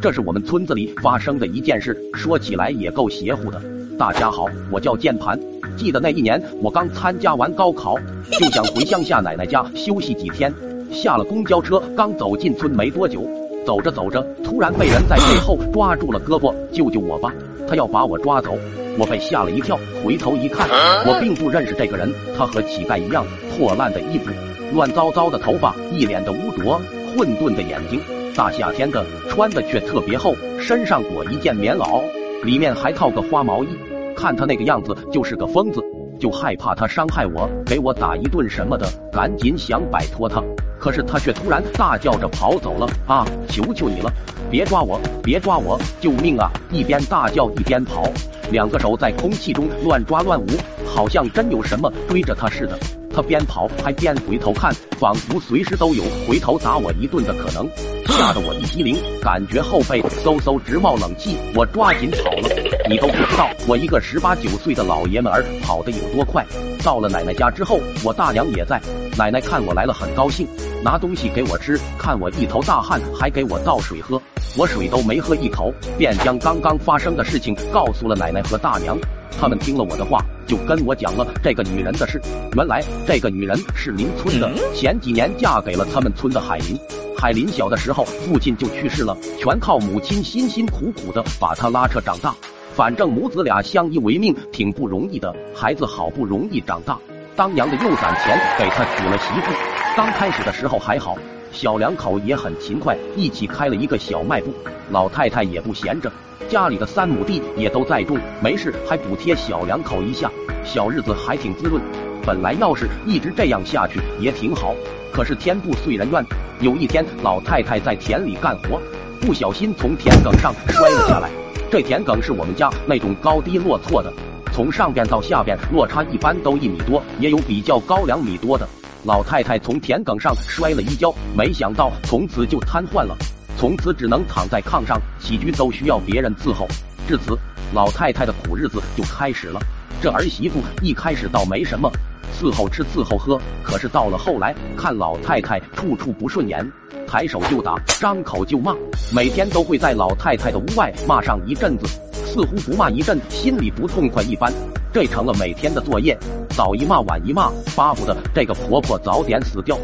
这是我们村子里发生的一件事，说起来也够邪乎的。大家好，我叫键盘。记得那一年，我刚参加完高考，就想回乡下奶奶家休息几天。下了公交车，刚走进村没多久，走着走着，突然被人在背后抓住了胳膊：“救救我吧！”他要把我抓走。我被吓了一跳，回头一看，我并不认识这个人。他和乞丐一样，破烂的衣服，乱糟糟的头发，一脸的污浊，混沌的眼睛。大夏天的，穿的却特别厚，身上裹一件棉袄，里面还套个花毛衣。看他那个样子，就是个疯子，就害怕他伤害我，给我打一顿什么的，赶紧想摆脱他。可是他却突然大叫着跑走了啊！求求你了，别抓我，别抓我，救命啊！一边大叫一边跑。两个手在空气中乱抓乱舞，好像真有什么追着他似的。他边跑还边回头看，仿佛随时都有回头打我一顿的可能，吓得我一激灵，感觉后背嗖嗖直冒冷气。我抓紧跑了，你都不知道我一个十八九岁的老爷们儿跑得有多快。到了奶奶家之后，我大娘也在，奶奶看我来了很高兴，拿东西给我吃，看我一头大汗，还给我倒水喝。我水都没喝一口，便将刚刚发生的事情告诉了奶奶和大娘。他们听了我的话，就跟我讲了这个女人的事。原来这个女人是邻村的，前几年嫁给了他们村的海林。海林小的时候父亲就去世了，全靠母亲辛辛苦苦的把他拉扯长大。反正母子俩相依为命，挺不容易的。孩子好不容易长大，当娘的又攒钱给他娶了媳妇。刚开始的时候还好。小两口也很勤快，一起开了一个小卖部。老太太也不闲着，家里的三亩地也都在种，没事还补贴小两口一下，小日子还挺滋润。本来要是一直这样下去也挺好，可是天不遂人愿。有一天，老太太在田里干活，不小心从田埂上摔了下来。这田埂是我们家那种高低落错的，从上边到下边落差一般都一米多，也有比较高两米多的。老太太从田埂上摔了一跤，没想到从此就瘫痪了，从此只能躺在炕上，起居都需要别人伺候。至此，老太太的苦日子就开始了。这儿媳妇一开始倒没什么，伺候吃伺候喝，可是到了后来，看老太太处处不顺眼，抬手就打，张口就骂，每天都会在老太太的屋外骂上一阵子，似乎不骂一阵心里不痛快一般。这成了每天的作业，早一骂晚一骂，巴不得这个婆婆早点死掉。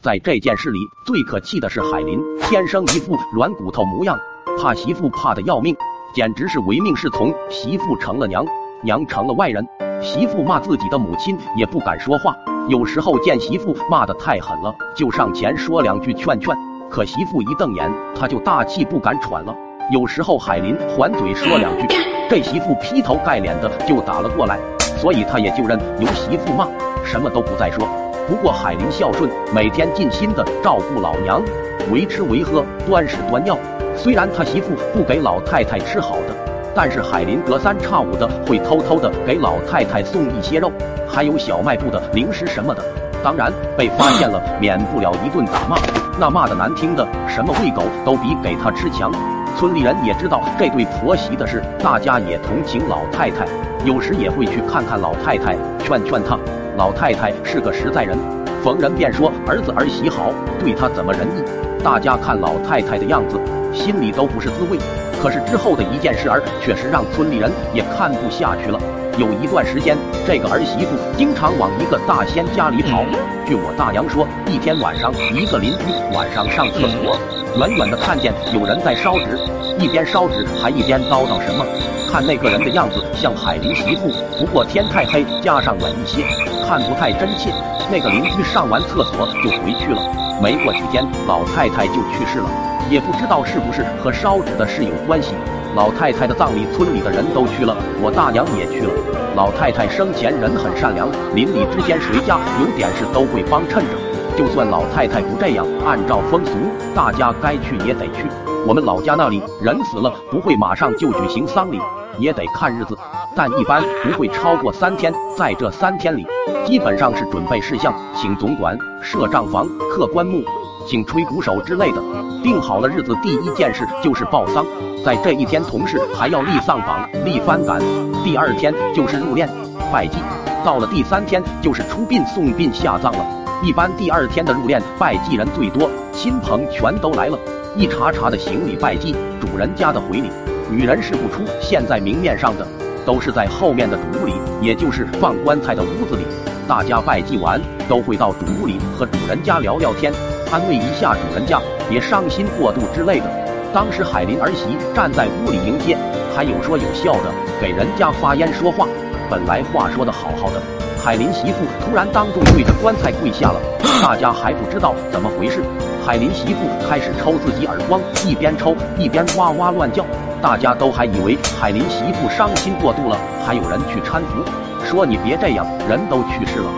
在这件事里，最可气的是海林，天生一副软骨头模样，怕媳妇怕的要命，简直是唯命是从。媳妇成了娘，娘成了外人，媳妇骂自己的母亲也不敢说话。有时候见媳妇骂的太狠了，就上前说两句劝劝，可媳妇一瞪眼，他就大气不敢喘了。有时候海林还嘴说两句，这媳妇劈头盖脸的就打了过来，所以他也就认由媳妇骂，什么都不再说。不过海林孝顺，每天尽心的照顾老娘，为吃为喝，端屎端尿。虽然他媳妇不给老太太吃好的，但是海林隔三差五的会偷偷的给老太太送一些肉，还有小卖部的零食什么的。当然被发现了，免不了一顿打骂，那骂的难听的，什么喂狗都比给他吃强。村里人也知道这对婆媳的事，大家也同情老太太，有时也会去看看老太太，劝劝她。老太太是个实在人，逢人便说儿子儿媳好，对她怎么仁义。大家看老太太的样子，心里都不是滋味。可是之后的一件事儿，确实让村里人也看不下去了。有一段时间，这个儿媳妇经常往一个大仙家里跑。据我大娘说，一天晚上，一个邻居晚上上厕所。远远的看见有人在烧纸，一边烧纸还一边叨叨什么。看那个人的样子像海林媳妇，不过天太黑，加上远一些，看不太真切。那个邻居上完厕所就回去了。没过几天，老太太就去世了，也不知道是不是和烧纸的事有关系。老太太的葬礼，村里的人都去了，我大娘也去了。老太太生前人很善良，邻里之间谁家有点事都会帮衬着。就算老太太不这样，按照风俗，大家该去也得去。我们老家那里人死了不会马上就举行丧礼，也得看日子，但一般不会超过三天。在这三天里，基本上是准备事项，请总管、设账房、刻棺木、请吹鼓手之类的。定好了日子，第一件事就是报丧。在这一天，同事还要立丧榜、立幡杆。第二天就是入殓、拜祭。到了第三天就是出殡、送殡、下葬了。一般第二天的入殓拜祭人最多，亲朋全都来了，一茬茬的行礼拜祭主人家的回礼。女人是不出现在明面上的，都是在后面的主屋里，也就是放棺材的屋子里。大家拜祭完，都会到主屋里和主人家聊聊天，安慰一下主人家，别伤心过度之类的。当时海林儿媳站在屋里迎接，还有说有笑的给人家发烟说话。本来话说的好好的，海林媳妇突然当众对着棺材跪下了，大家还不知道怎么回事。海林媳妇开始抽自己耳光，一边抽一边哇哇乱叫。大家都还以为海林媳妇伤心过度了，还有人去搀扶，说你别这样，人都去世了。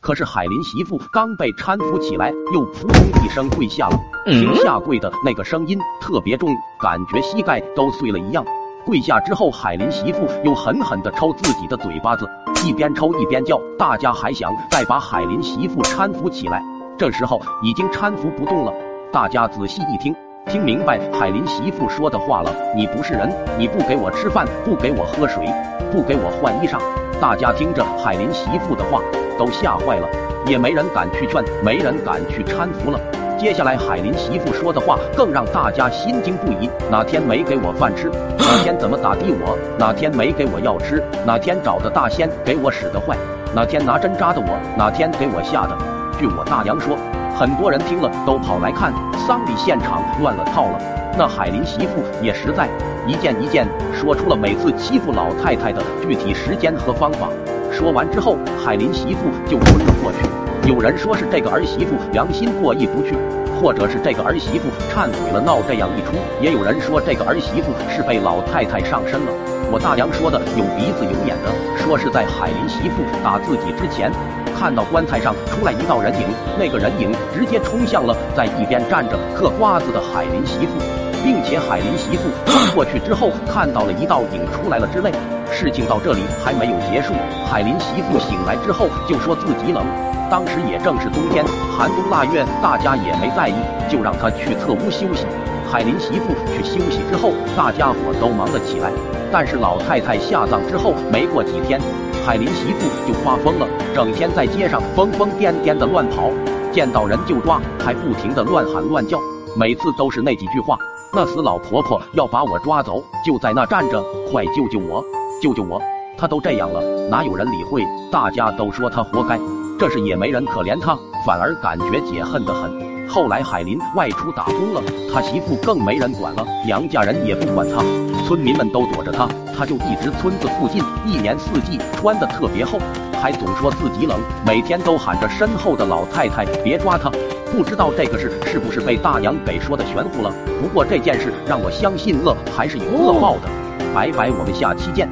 可是海林媳妇刚被搀扶起来，又扑通一声跪下了，停下跪的那个声音特别重，感觉膝盖都碎了一样。跪下之后，海林媳妇又狠狠地抽自己的嘴巴子，一边抽一边叫。大家还想再把海林媳妇搀扶起来，这时候已经搀扶不动了。大家仔细一听。听明白海林媳妇说的话了，你不是人，你不给我吃饭，不给我喝水，不给我换衣裳。大家听着海林媳妇的话，都吓坏了，也没人敢去劝，没人敢去搀扶了。接下来海林媳妇说的话更让大家心惊不已。哪天没给我饭吃？哪天怎么打的我？哪天没给我药吃？哪天找的大仙给我使的坏？哪天拿针扎的我？哪天给我吓的？据我大娘说。很多人听了都跑来看，丧礼现场乱了套了。那海林媳妇也实在，一件一件说出了每次欺负老太太的具体时间和方法。说完之后，海林媳妇就昏了过去。有人说是这个儿媳妇良心过意不去，或者是这个儿媳妇忏悔了闹这样一出。也有人说这个儿媳妇是被老太太上身了。我大娘说的有鼻子有眼的，说是在海林媳妇打自己之前。看到棺材上出来一道人影，那个人影直接冲向了在一边站着嗑瓜子的海林媳妇，并且海林媳妇冲过去之后看到了一道影出来了之类。事情到这里还没有结束，海林媳妇醒来之后就说自己冷，当时也正是冬天，寒冬腊月，大家也没在意，就让她去侧屋休息。海林媳妇去休息之后，大家伙都忙了起来。但是老太太下葬之后没过几天。海林媳妇就发疯了，整天在街上疯疯癫癫的乱跑，见到人就抓，还不停的乱喊乱叫，每次都是那几句话：“那死老婆婆要把我抓走，就在那站着，快救救我，救救我！”她都这样了，哪有人理会？大家都说她活该，这是也没人可怜他，反而感觉解恨的很。后来海林外出打工了，他媳妇更没人管了，娘家人也不管他，村民们都躲着他，他就一直村子附近，一年四季穿的特别厚，还总说自己冷，每天都喊着身后的老太太别抓他。不知道这个事是不是被大娘给说的玄乎了？不过这件事让我相信了还是有恶报的。拜拜，我们下期见。